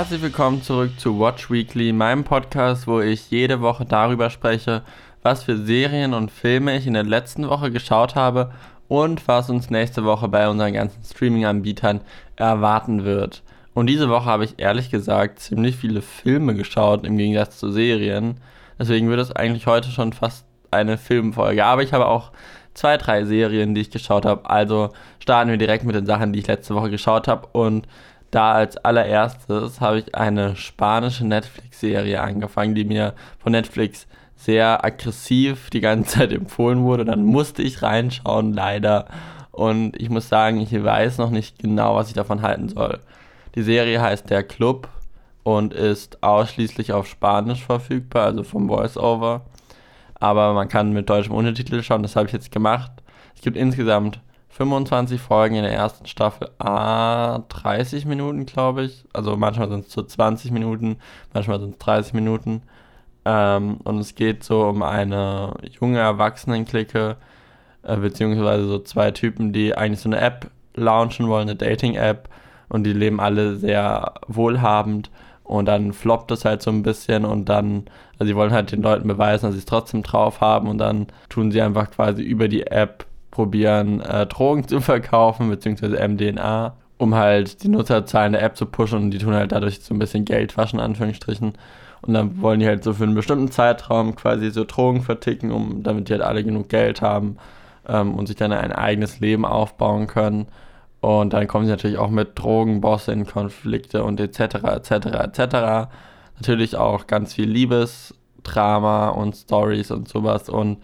Herzlich willkommen zurück zu Watch Weekly, meinem Podcast, wo ich jede Woche darüber spreche, was für Serien und Filme ich in der letzten Woche geschaut habe und was uns nächste Woche bei unseren ganzen Streaming-Anbietern erwarten wird. Und diese Woche habe ich ehrlich gesagt ziemlich viele Filme geschaut im Gegensatz zu Serien. Deswegen wird es eigentlich heute schon fast eine Filmfolge. Aber ich habe auch zwei, drei Serien, die ich geschaut habe. Also starten wir direkt mit den Sachen, die ich letzte Woche geschaut habe. Und da als allererstes habe ich eine spanische Netflix-Serie angefangen, die mir von Netflix sehr aggressiv die ganze Zeit empfohlen wurde. Dann musste ich reinschauen, leider. Und ich muss sagen, ich weiß noch nicht genau, was ich davon halten soll. Die Serie heißt Der Club und ist ausschließlich auf Spanisch verfügbar, also vom Voiceover. Aber man kann mit deutschem Untertitel schauen, das habe ich jetzt gemacht. Es gibt insgesamt 25 Folgen in der ersten Staffel, ah, 30 Minuten, glaube ich. Also manchmal sind es so 20 Minuten, manchmal sind es 30 Minuten. Ähm, und es geht so um eine junge Erwachsenenklicke, äh, beziehungsweise so zwei Typen, die eigentlich so eine App launchen wollen, eine Dating-App. Und die leben alle sehr wohlhabend. Und dann floppt es halt so ein bisschen und dann, also sie wollen halt den Leuten beweisen, dass sie es trotzdem drauf haben und dann tun sie einfach quasi über die App probieren, äh, Drogen zu verkaufen, beziehungsweise MDNA, um halt die Nutzerzahlen der App zu pushen und die tun halt dadurch so ein bisschen Geld waschen, Anführungsstrichen. Und dann wollen die halt so für einen bestimmten Zeitraum quasi so Drogen verticken, um, damit die halt alle genug Geld haben ähm, und sich dann ein eigenes Leben aufbauen können. Und dann kommen sie natürlich auch mit Drogenbosse in Konflikte und etc. etc. etc. Natürlich auch ganz viel Liebesdrama und Stories und sowas. Und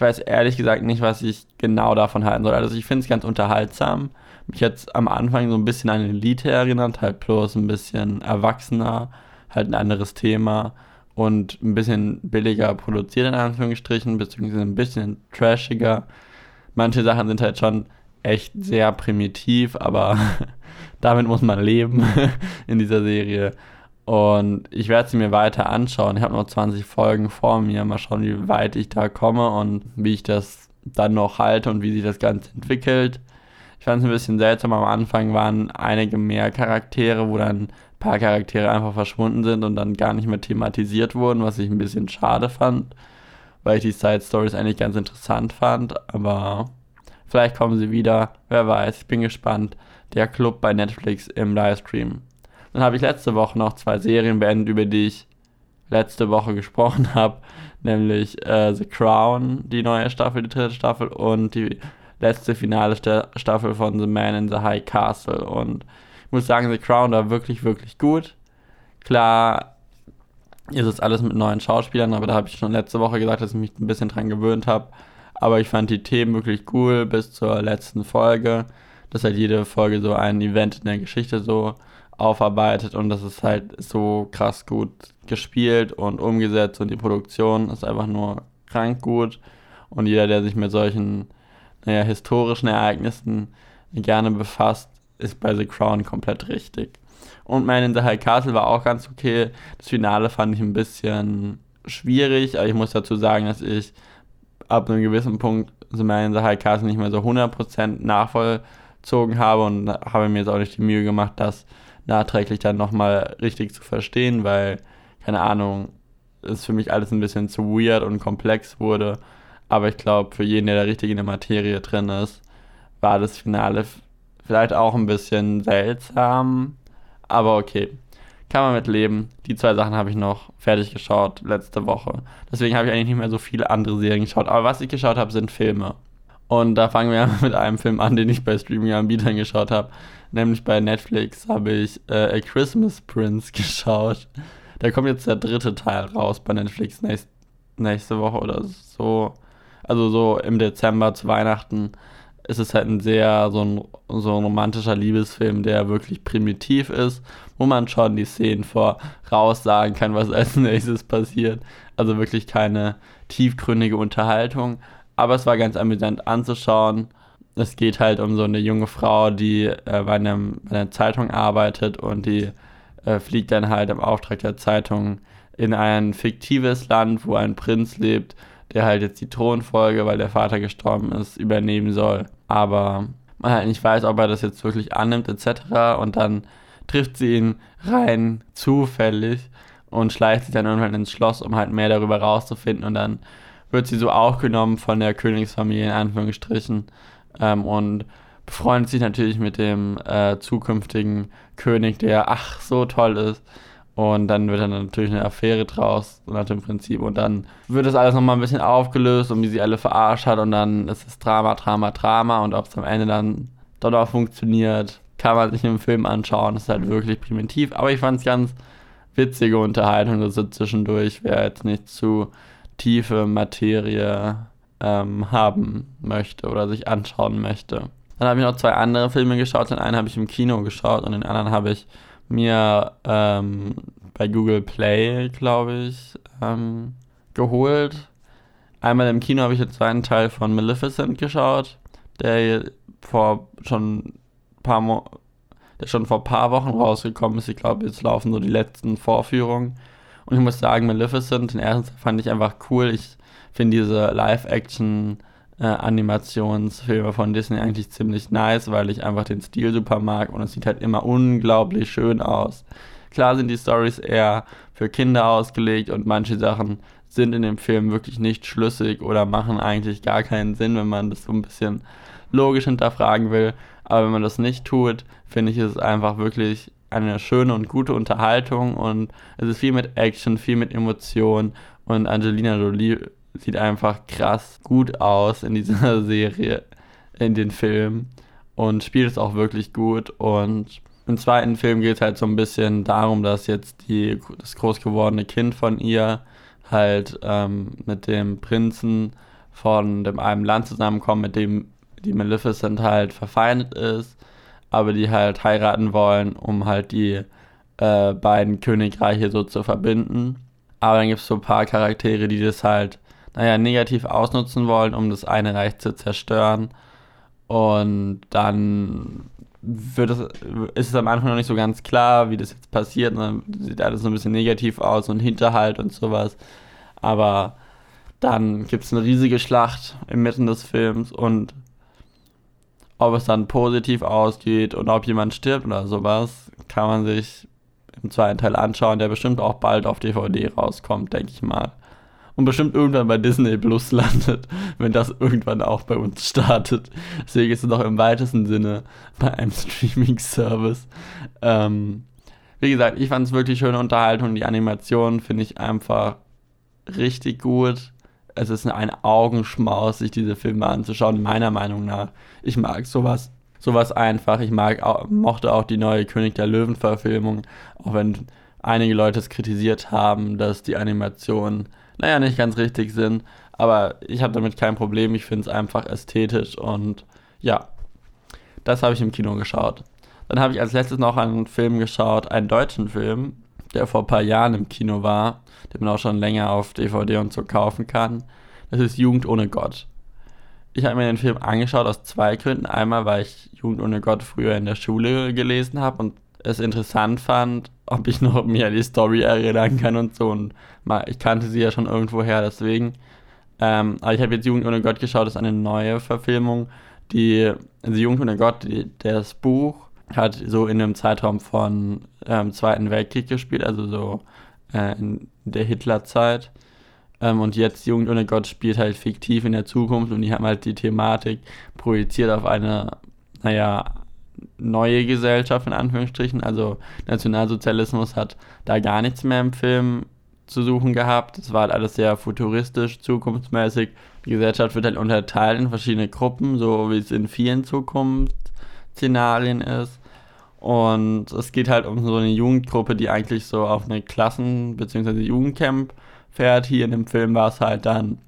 ich weiß ehrlich gesagt nicht, was ich genau davon halten soll. Also ich finde es ganz unterhaltsam. Mich jetzt am Anfang so ein bisschen an Elite erinnert, halt bloß ein bisschen erwachsener halt ein anderes Thema und ein bisschen billiger produziert in Anführungsstrichen, beziehungsweise ein bisschen trashiger. Manche Sachen sind halt schon echt sehr primitiv, aber damit muss man leben in dieser Serie. Und ich werde sie mir weiter anschauen. Ich habe noch 20 Folgen vor mir. Mal schauen, wie weit ich da komme und wie ich das dann noch halte und wie sich das Ganze entwickelt. Ich fand es ein bisschen seltsam. Am Anfang waren einige mehr Charaktere, wo dann paar Charaktere einfach verschwunden sind und dann gar nicht mehr thematisiert wurden, was ich ein bisschen schade fand, weil ich die Side Stories eigentlich ganz interessant fand, aber vielleicht kommen sie wieder, wer weiß, ich bin gespannt. Der Club bei Netflix im Livestream. Dann habe ich letzte Woche noch zwei Serien beendet, über die ich letzte Woche gesprochen habe, nämlich äh, The Crown, die neue Staffel, die dritte Staffel und die letzte finale Staffel von The Man in the High Castle und muss sagen, The Crown war wirklich, wirklich gut. Klar ist es alles mit neuen Schauspielern, aber da habe ich schon letzte Woche gesagt, dass ich mich ein bisschen dran gewöhnt habe. Aber ich fand die Themen wirklich cool bis zur letzten Folge, dass halt jede Folge so ein Event in der Geschichte so aufarbeitet und das ist halt so krass gut gespielt und umgesetzt und die Produktion ist einfach nur krank gut und jeder, der sich mit solchen naja, historischen Ereignissen gerne befasst, ist bei The Crown komplett richtig. Und Man in the High Castle war auch ganz okay. Das Finale fand ich ein bisschen schwierig, aber ich muss dazu sagen, dass ich ab einem gewissen Punkt The Man in the High Castle nicht mehr so 100% nachvollzogen habe und habe mir jetzt auch nicht die Mühe gemacht, das nachträglich dann nochmal richtig zu verstehen, weil, keine Ahnung, es für mich alles ein bisschen zu weird und komplex wurde. Aber ich glaube, für jeden, der da richtig in der Materie drin ist, war das Finale Vielleicht auch ein bisschen seltsam, aber okay. Kann man mit leben. Die zwei Sachen habe ich noch fertig geschaut letzte Woche. Deswegen habe ich eigentlich nicht mehr so viele andere Serien geschaut. Aber was ich geschaut habe, sind Filme. Und da fangen wir mit einem Film an, den ich bei Streaming-Anbietern geschaut habe. Nämlich bei Netflix habe ich äh, A Christmas Prince geschaut. Da kommt jetzt der dritte Teil raus bei Netflix nächst, nächste Woche oder so. Also so im Dezember zu Weihnachten ist es halt ein sehr so ein, so ein romantischer Liebesfilm, der wirklich primitiv ist, wo man schon die Szenen voraussagen kann, was als nächstes passiert. Also wirklich keine tiefgründige Unterhaltung. Aber es war ganz amüsant anzuschauen. Es geht halt um so eine junge Frau, die äh, bei, einem, bei einer Zeitung arbeitet und die äh, fliegt dann halt im Auftrag der Zeitung in ein fiktives Land, wo ein Prinz lebt, der halt jetzt die Thronfolge, weil der Vater gestorben ist, übernehmen soll aber man halt nicht weiß, ob er das jetzt wirklich annimmt etc. Und dann trifft sie ihn rein zufällig und schleicht sich dann irgendwann ins Schloss, um halt mehr darüber rauszufinden. Und dann wird sie so aufgenommen von der Königsfamilie in Anführungsstrichen ähm, und befreundet sich natürlich mit dem äh, zukünftigen König, der ach so toll ist. Und dann wird dann natürlich eine Affäre draus, nach dem Prinzip. Und dann wird das alles nochmal ein bisschen aufgelöst und wie sie alle verarscht hat. Und dann ist es Drama, Drama, Drama. Und ob es am Ende dann dort auch funktioniert, kann man sich im Film anschauen. Das ist halt wirklich primitiv. Aber ich fand es ganz witzige Unterhaltung so zwischendurch. Wer jetzt nicht zu tiefe Materie ähm, haben möchte oder sich anschauen möchte. Dann habe ich noch zwei andere Filme geschaut. Den einen habe ich im Kino geschaut und den anderen habe ich mir ähm, bei Google Play, glaube ich, ähm, geholt. Einmal im Kino habe ich den zweiten Teil von Maleficent geschaut, der vor schon paar Mo der schon vor ein paar Wochen rausgekommen ist. Ich glaube, jetzt laufen so die letzten Vorführungen. Und ich muss sagen, Maleficent, den ersten fand ich einfach cool. Ich finde diese Live-Action- äh, Animationsfilme von Disney eigentlich ziemlich nice, weil ich einfach den Stil super mag und es sieht halt immer unglaublich schön aus. Klar sind die Stories eher für Kinder ausgelegt und manche Sachen sind in dem Film wirklich nicht schlüssig oder machen eigentlich gar keinen Sinn, wenn man das so ein bisschen logisch hinterfragen will. Aber wenn man das nicht tut, finde ich es einfach wirklich eine schöne und gute Unterhaltung und es ist viel mit Action, viel mit Emotion und Angelina Jolie sieht einfach krass gut aus in dieser Serie, in den Filmen und spielt es auch wirklich gut und im zweiten Film geht es halt so ein bisschen darum, dass jetzt die, das groß gewordene Kind von ihr halt ähm, mit dem Prinzen von dem einem Land zusammenkommt, mit dem die Maleficent halt verfeindet ist, aber die halt heiraten wollen, um halt die äh, beiden Königreiche so zu verbinden. Aber dann gibt es so ein paar Charaktere, die das halt naja, negativ ausnutzen wollen, um das eine Reich zu zerstören. Und dann wird es, ist es am Anfang noch nicht so ganz klar, wie das jetzt passiert. Und dann sieht alles so ein bisschen negativ aus und Hinterhalt und sowas. Aber dann gibt es eine riesige Schlacht inmitten des Films und ob es dann positiv ausgeht und ob jemand stirbt oder sowas, kann man sich im zweiten Teil anschauen, der bestimmt auch bald auf DVD rauskommt, denke ich mal und bestimmt irgendwann bei Disney Plus landet, wenn das irgendwann auch bei uns startet. Deswegen ist es noch im weitesten Sinne bei einem Streaming-Service. Ähm, wie gesagt, ich fand es wirklich schöne Unterhaltung. Die Animation finde ich einfach richtig gut. Es ist ein Augenschmaus, sich diese Filme anzuschauen, meiner Meinung nach. Ich mag sowas, sowas einfach. Ich mag mochte auch die neue König der Löwen-Verfilmung, auch wenn einige Leute es kritisiert haben, dass die Animation naja, nicht ganz richtig sind. Aber ich habe damit kein Problem. Ich finde es einfach ästhetisch und ja, das habe ich im Kino geschaut. Dann habe ich als letztes noch einen Film geschaut, einen deutschen Film, der vor ein paar Jahren im Kino war, den man auch schon länger auf DVD und so kaufen kann. Das ist Jugend ohne Gott. Ich habe mir den Film angeschaut aus zwei Gründen. Einmal, weil ich Jugend ohne Gott früher in der Schule gelesen habe und es interessant fand, ob ich noch mir die Story erinnern kann und so. Und ich kannte sie ja schon irgendwo her, deswegen. Ähm, aber ich habe jetzt Jugend ohne Gott geschaut, das ist eine neue Verfilmung. Die, also Jugend ohne Gott, die, das Buch hat so in einem Zeitraum von ähm, Zweiten Weltkrieg gespielt, also so äh, in der Hitlerzeit. Ähm, und jetzt Jugend ohne Gott spielt halt fiktiv in der Zukunft und die haben halt die Thematik projiziert auf eine, naja, neue Gesellschaft in Anführungsstrichen. Also Nationalsozialismus hat da gar nichts mehr im Film zu suchen gehabt. Es war halt alles sehr futuristisch, zukunftsmäßig. Die Gesellschaft wird halt unterteilt in verschiedene Gruppen, so wie es in vielen Zukunftsszenarien ist. Und es geht halt um so eine Jugendgruppe, die eigentlich so auf eine Klassen- bzw. Jugendcamp fährt. Hier in dem Film war es halt dann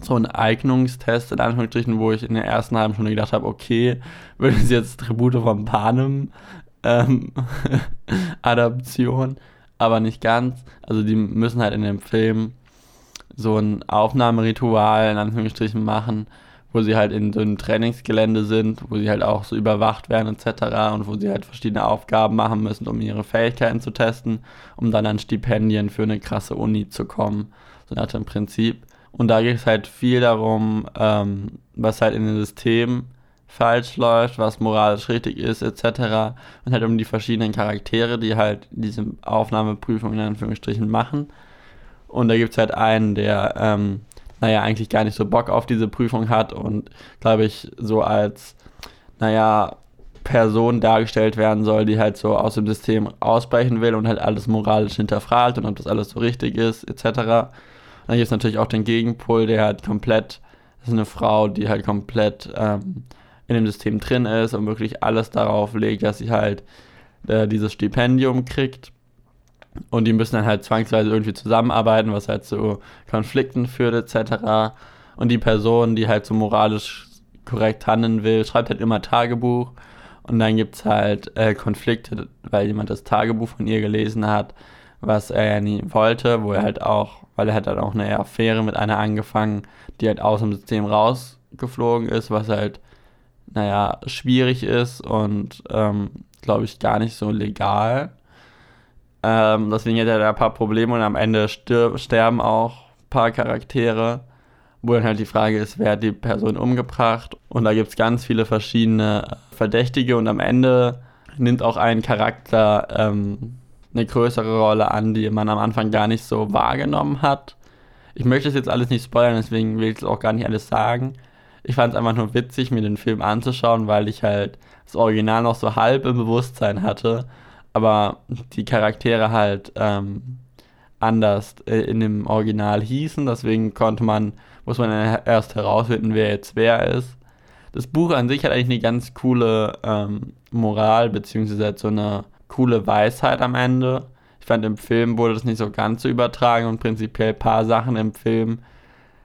so ein Eignungstest in Anführungsstrichen, wo ich in der ersten halben Stunde gedacht habe, okay, wird es jetzt Tribute von Panem ähm, Adaption, aber nicht ganz. Also die müssen halt in dem Film so ein Aufnahmeritual in Anführungsstrichen machen, wo sie halt in so einem Trainingsgelände sind, wo sie halt auch so überwacht werden etc. und wo sie halt verschiedene Aufgaben machen müssen, um ihre Fähigkeiten zu testen, um dann an Stipendien für eine krasse Uni zu kommen. So nach dem Prinzip. Und da geht es halt viel darum, ähm, was halt in dem System falsch läuft, was moralisch richtig ist, etc. Und halt um die verschiedenen Charaktere, die halt diese Aufnahmeprüfung in Anführungsstrichen machen. Und da gibt es halt einen, der, ähm, naja, eigentlich gar nicht so Bock auf diese Prüfung hat und, glaube ich, so als, naja, Person dargestellt werden soll, die halt so aus dem System ausbrechen will und halt alles moralisch hinterfragt und ob das alles so richtig ist, etc. dann gibt es natürlich auch den Gegenpol, der halt komplett, das ist eine Frau, die halt komplett ähm, in dem System drin ist und wirklich alles darauf legt, dass sie halt äh, dieses Stipendium kriegt. Und die müssen dann halt zwangsweise irgendwie zusammenarbeiten, was halt zu Konflikten führt, etc. Und die Person, die halt so moralisch korrekt handeln will, schreibt halt immer Tagebuch und dann gibt es halt äh, Konflikte, weil jemand das Tagebuch von ihr gelesen hat, was er ja nie wollte, wo er halt auch, weil er hat dann auch eine Affäre mit einer angefangen, die halt aus dem System rausgeflogen ist, was halt, naja, schwierig ist und, ähm, glaube ich, gar nicht so legal. Ähm, deswegen hat er da ein paar Probleme und am Ende sterben auch ein paar Charaktere wo dann halt die Frage ist, wer hat die Person umgebracht. Und da gibt es ganz viele verschiedene Verdächtige und am Ende nimmt auch ein Charakter ähm, eine größere Rolle an, die man am Anfang gar nicht so wahrgenommen hat. Ich möchte das jetzt alles nicht spoilern, deswegen will ich es auch gar nicht alles sagen. Ich fand es einfach nur witzig, mir den Film anzuschauen, weil ich halt das Original noch so halb im Bewusstsein hatte, aber die Charaktere halt ähm, anders äh, in dem Original hießen. Deswegen konnte man muss man erst herausfinden, wer jetzt wer ist. Das Buch an sich hat eigentlich eine ganz coole ähm, Moral, beziehungsweise so eine coole Weisheit am Ende. Ich fand, im Film wurde das nicht so ganz so übertragen und prinzipiell ein paar Sachen im Film,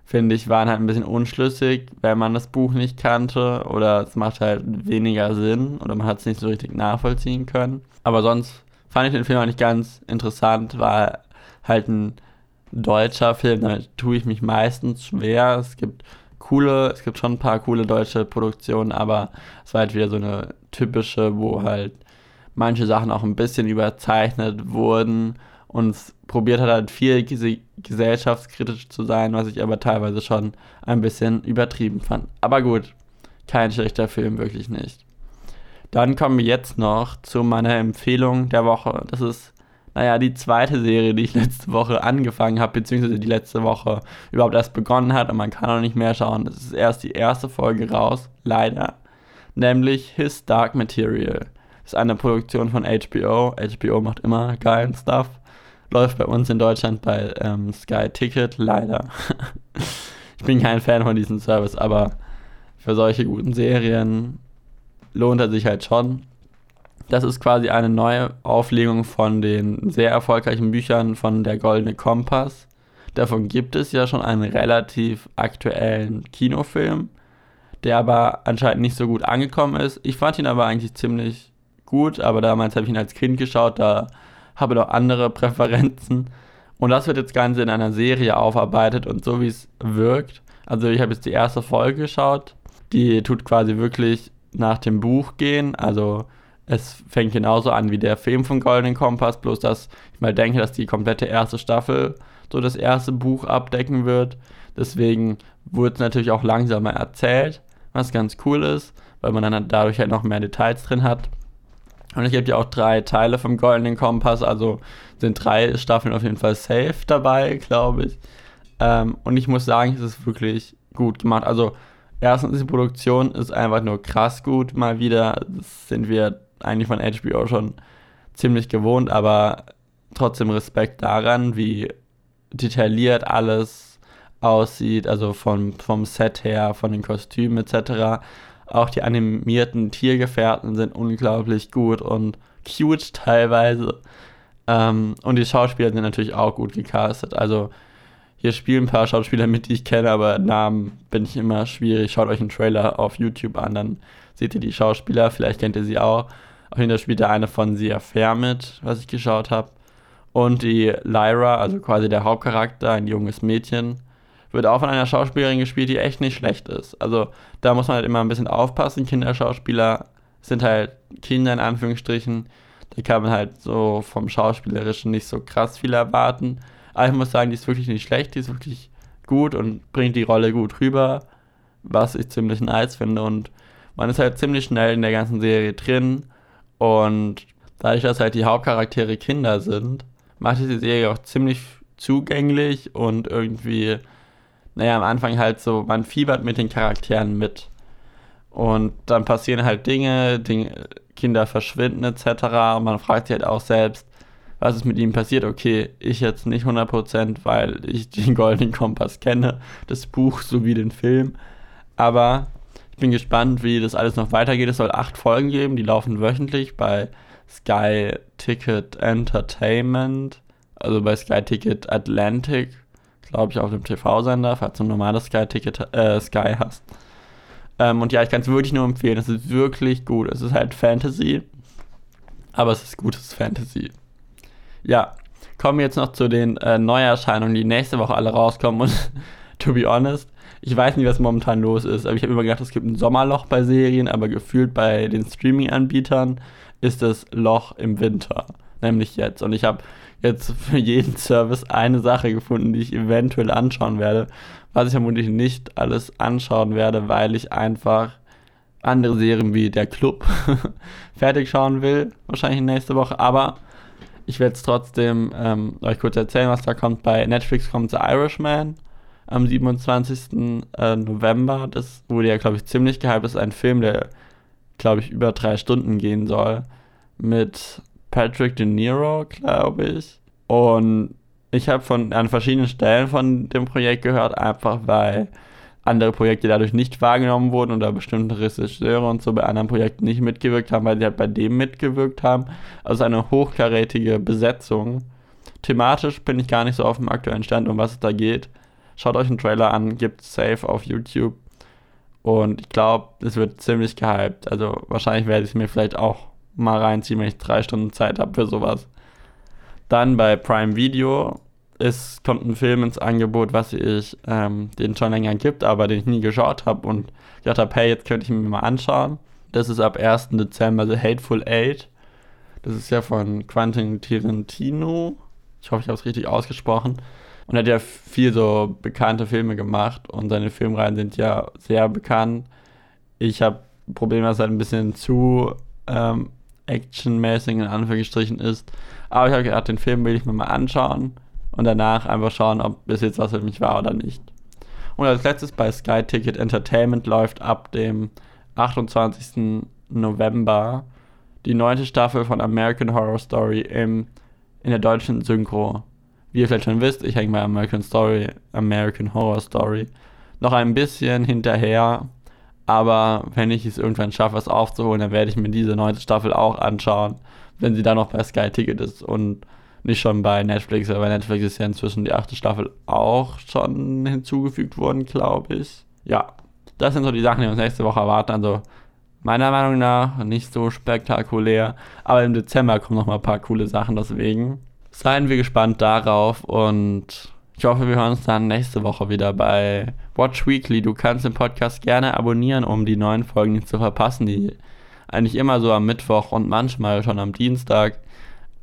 finde ich, waren halt ein bisschen unschlüssig, wenn man das Buch nicht kannte oder es macht halt weniger Sinn oder man hat es nicht so richtig nachvollziehen können. Aber sonst fand ich den Film eigentlich ganz interessant, war halt ein deutscher Film, da tue ich mich meistens schwer. Es gibt coole, es gibt schon ein paar coole deutsche Produktionen, aber es war halt wieder so eine typische, wo halt manche Sachen auch ein bisschen überzeichnet wurden und probiert hat halt viel gesellschaftskritisch zu sein, was ich aber teilweise schon ein bisschen übertrieben fand. Aber gut, kein schlechter Film, wirklich nicht. Dann kommen wir jetzt noch zu meiner Empfehlung der Woche. Das ist naja, die zweite Serie, die ich letzte Woche angefangen habe, beziehungsweise die letzte Woche überhaupt erst begonnen hat und man kann auch nicht mehr schauen. Es ist erst die erste Folge raus, leider. Nämlich His Dark Material. Das ist eine Produktion von HBO. HBO macht immer geilen Stuff. Läuft bei uns in Deutschland bei ähm, Sky Ticket, leider. ich bin kein Fan von diesem Service, aber für solche guten Serien lohnt er sich halt schon. Das ist quasi eine neue Auflegung von den sehr erfolgreichen Büchern von Der Goldene Kompass. Davon gibt es ja schon einen relativ aktuellen Kinofilm, der aber anscheinend nicht so gut angekommen ist. Ich fand ihn aber eigentlich ziemlich gut, aber damals habe ich ihn als Kind geschaut, da habe noch andere Präferenzen. Und das wird jetzt Ganze in einer Serie aufarbeitet und so wie es wirkt. Also ich habe jetzt die erste Folge geschaut. Die tut quasi wirklich nach dem Buch gehen. Also es fängt genauso an wie der Film von Golden Kompass, bloß dass ich mal denke, dass die komplette erste Staffel so das erste Buch abdecken wird. Deswegen wurde es natürlich auch langsamer erzählt, was ganz cool ist, weil man dann dadurch halt noch mehr Details drin hat. Und es gibt ja auch drei Teile vom Goldenen Kompass, also sind drei Staffeln auf jeden Fall safe dabei, glaube ich. Ähm, und ich muss sagen, es ist wirklich gut gemacht. Also erstens, die Produktion ist einfach nur krass gut mal wieder. Das sind wir eigentlich von HBO schon ziemlich gewohnt, aber trotzdem Respekt daran, wie detailliert alles aussieht, also vom, vom Set her, von den Kostümen etc. Auch die animierten Tiergefährten sind unglaublich gut und cute teilweise. Ähm, und die Schauspieler sind natürlich auch gut gecastet. Also hier spielen ein paar Schauspieler mit, die ich kenne, aber Namen bin ich immer schwierig. Schaut euch einen Trailer auf YouTube an, dann seht ihr die Schauspieler, vielleicht kennt ihr sie auch. Auf jeden Fall spielt da eine von Sia Fair mit, was ich geschaut habe. Und die Lyra, also quasi der Hauptcharakter, ein junges Mädchen, wird auch von einer Schauspielerin gespielt, die echt nicht schlecht ist. Also da muss man halt immer ein bisschen aufpassen. Kinderschauspieler sind halt Kinder in Anführungsstrichen. Da kann man halt so vom Schauspielerischen nicht so krass viel erwarten. Aber ich muss sagen, die ist wirklich nicht schlecht, die ist wirklich gut und bringt die Rolle gut rüber, was ich ziemlich nice finde. Und man ist halt ziemlich schnell in der ganzen Serie drin und dadurch, dass halt die Hauptcharaktere Kinder sind, macht diese Serie auch ziemlich zugänglich und irgendwie, naja, am Anfang halt so, man fiebert mit den Charakteren mit. Und dann passieren halt Dinge, Dinge Kinder verschwinden etc. Und man fragt sich halt auch selbst, was ist mit ihm passiert? Okay, ich jetzt nicht 100%, weil ich den Goldenen Kompass kenne, das Buch sowie den Film. Aber ich bin gespannt, wie das alles noch weitergeht. Es soll acht Folgen geben, die laufen wöchentlich bei Sky Ticket Entertainment, also bei Sky Ticket Atlantic, glaube ich, auf dem TV-Sender, falls du ein normales Sky Ticket äh, Sky hast. Ähm, und ja, ich kann es wirklich nur empfehlen. Es ist wirklich gut. Es ist halt Fantasy, aber es ist gutes Fantasy. Ja, kommen wir jetzt noch zu den äh, Neuerscheinungen, die nächste Woche alle rauskommen. Und to be honest, ich weiß nicht, was momentan los ist, aber ich habe immer gedacht, es gibt ein Sommerloch bei Serien, aber gefühlt bei den Streaming-Anbietern ist das Loch im Winter, nämlich jetzt. Und ich habe jetzt für jeden Service eine Sache gefunden, die ich eventuell anschauen werde, was ich vermutlich nicht alles anschauen werde, weil ich einfach andere Serien wie Der Club fertig schauen will, wahrscheinlich nächste Woche, aber ich werde es trotzdem ähm, euch kurz erzählen, was da kommt. Bei Netflix kommt The Irishman am 27. Äh, November. Das wurde ja, glaube ich, ziemlich gehypt. Das ist ein Film, der, glaube ich, über drei Stunden gehen soll. Mit Patrick De Niro, glaube ich. Und ich habe von an verschiedenen Stellen von dem Projekt gehört, einfach weil andere Projekte dadurch nicht wahrgenommen wurden oder bestimmte Regisseure und so bei anderen Projekten nicht mitgewirkt haben, weil sie halt bei dem mitgewirkt haben. Also eine hochkarätige Besetzung. Thematisch bin ich gar nicht so auf dem aktuellen Stand, um was es da geht. Schaut euch einen Trailer an, gibt safe auf YouTube. Und ich glaube, es wird ziemlich gehypt. Also wahrscheinlich werde ich es mir vielleicht auch mal reinziehen, wenn ich drei Stunden Zeit habe für sowas. Dann bei Prime Video es kommt ein Film ins Angebot, was ich, ähm, den schon länger gibt, aber den ich nie geschaut habe und gedacht habe, hey, jetzt könnte ich mir mal anschauen. Das ist ab 1. Dezember The Hateful Eight. Das ist ja von Quentin Tarantino. Ich hoffe, ich habe es richtig ausgesprochen. Und er hat ja viel so bekannte Filme gemacht und seine Filmreihen sind ja sehr bekannt. Ich habe Probleme, dass er ein bisschen zu ähm, actionmäßig in Anführungsstrichen ist. Aber ich habe gedacht, den Film will ich mir mal anschauen und danach einfach schauen, ob bis jetzt was für mich war oder nicht. Und als letztes bei Sky Ticket Entertainment läuft ab dem 28. November die neunte Staffel von American Horror Story im, in der deutschen Synchro. Wie ihr vielleicht schon wisst, ich hänge bei American Story, American Horror Story noch ein bisschen hinterher. Aber wenn ich es irgendwann schaffe, es aufzuholen, dann werde ich mir diese neunte Staffel auch anschauen, wenn sie dann noch bei Sky Ticket ist. Und nicht schon bei Netflix, aber bei Netflix ist ja inzwischen die achte Staffel auch schon hinzugefügt worden, glaube ich. Ja, das sind so die Sachen, die uns nächste Woche erwarten. Also meiner Meinung nach nicht so spektakulär, aber im Dezember kommen noch mal ein paar coole Sachen, deswegen seien wir gespannt darauf und ich hoffe, wir hören uns dann nächste Woche wieder bei Watch Weekly. Du kannst den Podcast gerne abonnieren, um die neuen Folgen nicht zu verpassen, die eigentlich immer so am Mittwoch und manchmal schon am Dienstag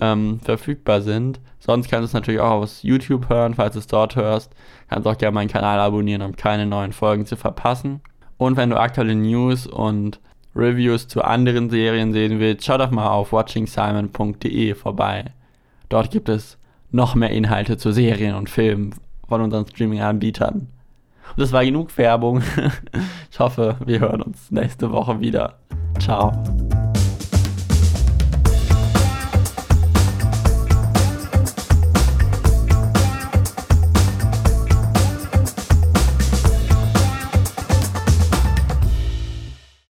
ähm, verfügbar sind. Sonst kannst du es natürlich auch aus YouTube hören, falls du es dort hörst. Kannst auch gerne meinen Kanal abonnieren, um keine neuen Folgen zu verpassen. Und wenn du aktuelle News und Reviews zu anderen Serien sehen willst, schau doch mal auf watchingsimon.de vorbei. Dort gibt es noch mehr Inhalte zu Serien und Filmen von unseren Streaming-Anbietern. Und das war genug Werbung. Ich hoffe, wir hören uns nächste Woche wieder. Ciao.